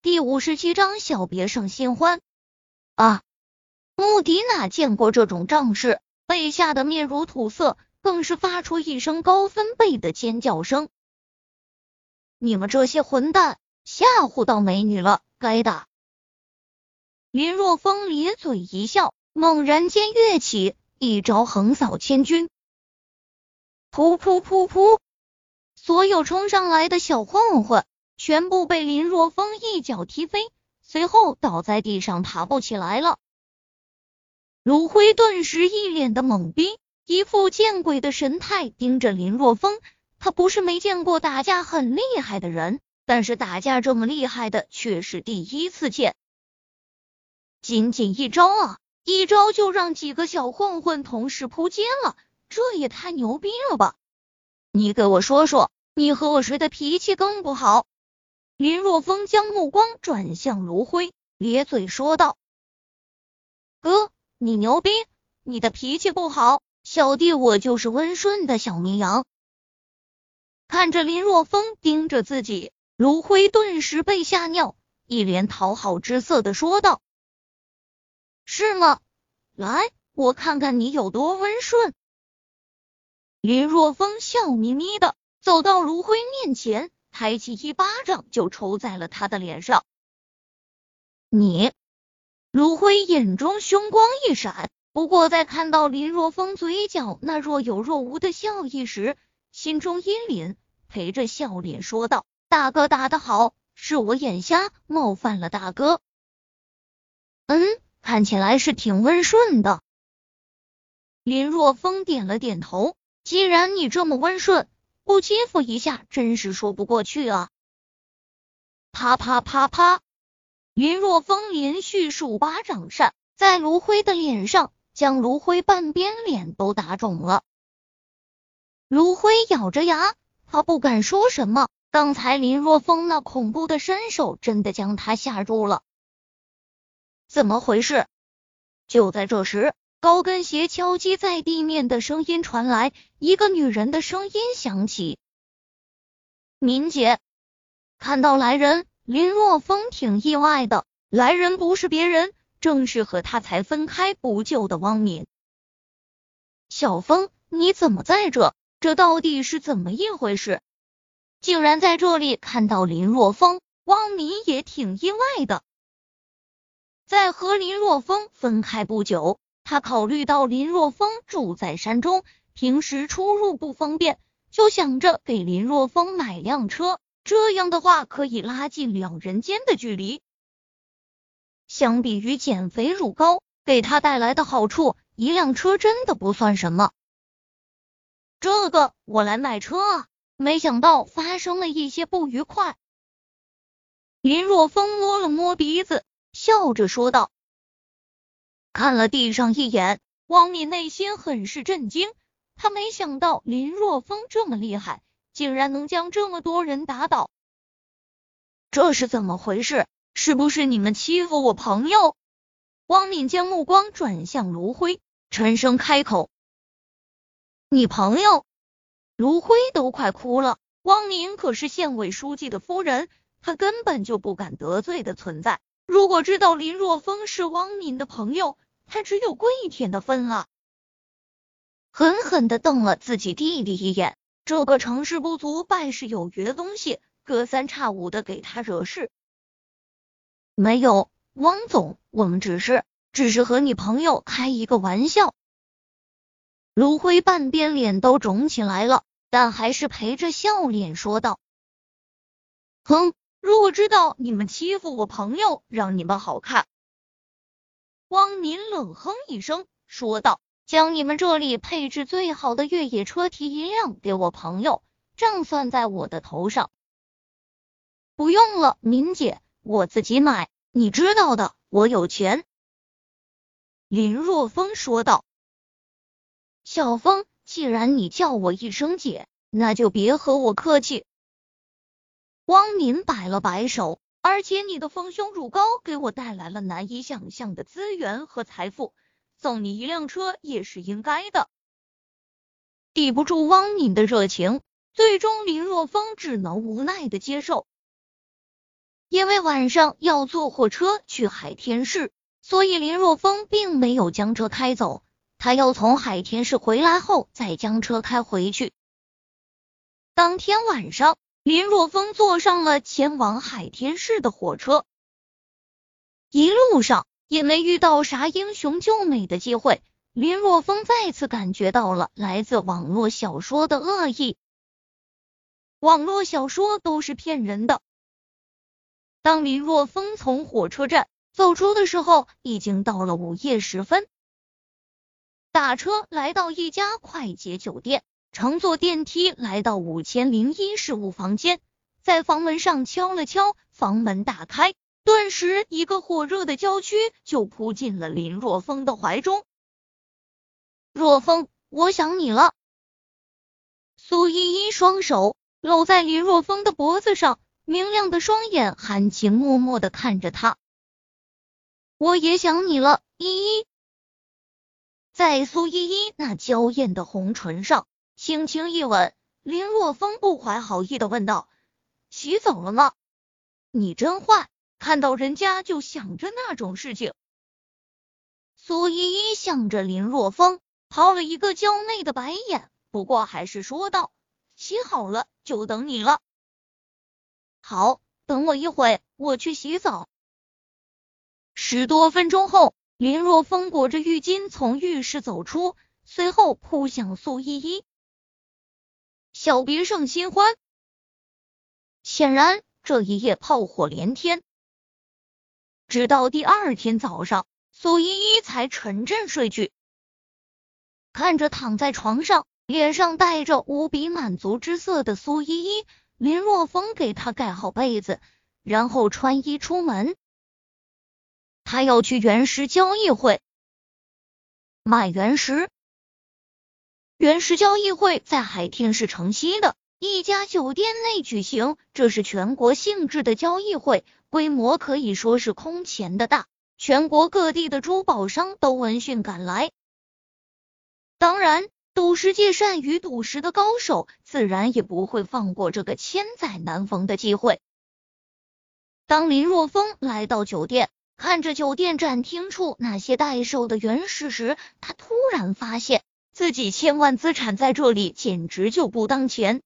第五十七章小别胜新欢啊！穆迪哪见过这种仗势，被吓得面如土色，更是发出一声高分贝的尖叫声。你们这些混蛋，吓唬到美女了，该打！林若风咧嘴一笑，猛然间跃起，一招横扫千军。噗噗噗噗！所有冲上来的小混混。全部被林若风一脚踢飞，随后倒在地上爬不起来了。卢辉顿时一脸的懵逼，一副见鬼的神态盯着林若风。他不是没见过打架很厉害的人，但是打架这么厉害的却是第一次见。仅仅一招啊，一招就让几个小混混同时扑街了，这也太牛逼了吧！你给我说说，你和我谁的脾气更不好？林若风将目光转向卢辉，咧嘴说道：“哥，你牛逼，你的脾气不好。小弟我就是温顺的小绵羊。”看着林若风盯着自己，卢辉顿时被吓尿，一脸讨好之色的说道：“是吗？来，我看看你有多温顺。”林若风笑眯眯的走到卢辉面前。抬起一巴掌就抽在了他的脸上。你，卢辉眼中凶光一闪，不过在看到林若风嘴角那若有若无的笑意时，心中阴凛，陪着笑脸说道：“大哥打得好，是我眼瞎，冒犯了大哥。”嗯，看起来是挺温顺的。林若风点了点头，既然你这么温顺。不欺负一下，真是说不过去啊！啪啪啪啪，林若风连续数巴掌扇在卢辉的脸上，将卢辉半边脸都打肿了。卢辉咬着牙，他不敢说什么。刚才林若风那恐怖的身手，真的将他吓住了。怎么回事？就在这时。高跟鞋敲击在地面的声音传来，一个女人的声音响起：“敏姐。”看到来人，林若风挺意外的。来人不是别人，正是和他才分开不久的汪敏。小风，你怎么在这？这到底是怎么一回事？竟然在这里看到林若风，汪敏也挺意外的。在和林若风分开不久。他考虑到林若风住在山中，平时出入不方便，就想着给林若风买辆车，这样的话可以拉近两人间的距离。相比于减肥乳膏给他带来的好处，一辆车真的不算什么。这个我来买车啊，没想到发生了一些不愉快。林若风摸了摸鼻子，笑着说道。看了地上一眼，汪敏内心很是震惊。他没想到林若风这么厉害，竟然能将这么多人打倒。这是怎么回事？是不是你们欺负我朋友？汪敏将目光转向卢辉，沉声开口：“你朋友？”卢辉都快哭了。汪敏可是县委书记的夫人，他根本就不敢得罪的存在。如果知道林若风是汪敏的朋友，他只有跪舔的份了，狠狠的瞪了自己弟弟一眼。这个成事不足败事有余的东西，隔三差五的给他惹事。没有，汪总，我们只是只是和你朋友开一个玩笑。卢辉半边脸都肿起来了，但还是陪着笑脸说道：“哼，如果知道你们欺负我朋友，让你们好看。”汪民冷哼一声，说道：“将你们这里配置最好的越野车提一辆给我朋友，账算在我的头上。”不用了，敏姐，我自己买。你知道的，我有钱。”林若风说道。“小风，既然你叫我一声姐，那就别和我客气。”汪民摆了摆手。而且你的丰胸乳膏给我带来了难以想象的资源和财富，送你一辆车也是应该的。抵不住汪敏的热情，最终林若风只能无奈的接受。因为晚上要坐火车去海天市，所以林若风并没有将车开走，他要从海天市回来后再将车开回去。当天晚上，林若风坐上了前往海天市的火车，一路上也没遇到啥英雄救美的机会。林若风再次感觉到了来自网络小说的恶意。网络小说都是骗人的。当林若风从火车站走出的时候，已经到了午夜时分。打车来到一家快捷酒店，乘坐电梯来到五千零一事务房间，在房门上敲了敲，房门打开，顿时一个火热的娇躯就扑进了林若风的怀中。若风，我想你了。苏依依双手搂在林若风的脖子上，明亮的双眼含情脉脉的看着他。我也想你了，依依。在苏依依那娇艳的红唇上轻轻一吻，林若风不怀好意的问道：“洗澡了吗？你真坏，看到人家就想着那种事情。”苏依依向着林若风。抛了一个娇媚的白眼，不过还是说道：“洗好了，就等你了。”好，等我一会，我去洗澡。十多分钟后，林若风裹着浴巾从浴室走出，随后扑向苏依依。小别胜新欢。显然，这一夜炮火连天。直到第二天早上，苏依依才沉沉睡去。看着躺在床上，脸上带着无比满足之色的苏依依，林若风给她盖好被子，然后穿衣出门。他要去原石交易会买原石。原石交易会在海天市城西的一家酒店内举行，这是全国性质的交易会，规模可以说是空前的大，全国各地的珠宝商都闻讯赶来。当然，赌石界善于赌石的高手，自然也不会放过这个千载难逢的机会。当林若风来到酒店，看着酒店展厅处那些待售的原石时，他突然发现自己千万资产在这里简直就不当钱，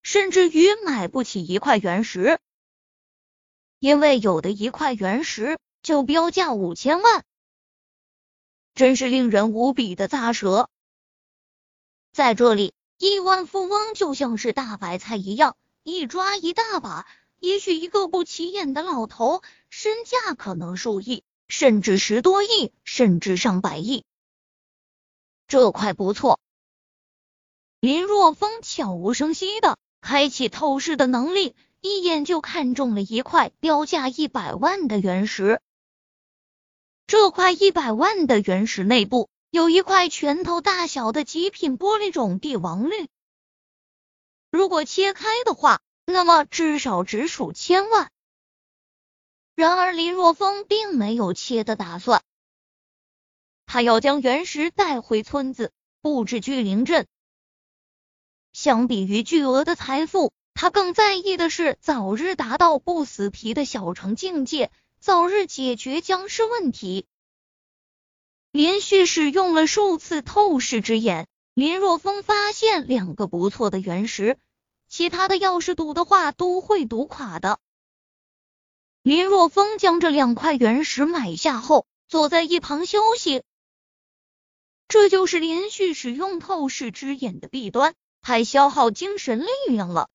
甚至于买不起一块原石，因为有的一块原石就标价五千万。真是令人无比的咂舌。在这里，亿万富翁就像是大白菜一样，一抓一大把。也许一个不起眼的老头，身价可能数亿，甚至十多亿，甚至上百亿。这块不错。林若风悄无声息的开启透视的能力，一眼就看中了一块标价一百万的原石。这块一百万的原石内部有一块拳头大小的极品玻璃种帝王绿，如果切开的话，那么至少值数千万。然而林若风并没有切的打算，他要将原石带回村子，布置聚灵阵。相比于巨额的财富，他更在意的是早日达到不死皮的小成境界。早日解决僵尸问题。连续使用了数次透视之眼，林若风发现两个不错的原石，其他的要是赌的话都会赌垮的。林若风将这两块原石买下后，坐在一旁休息。这就是连续使用透视之眼的弊端，太消耗精神力量了。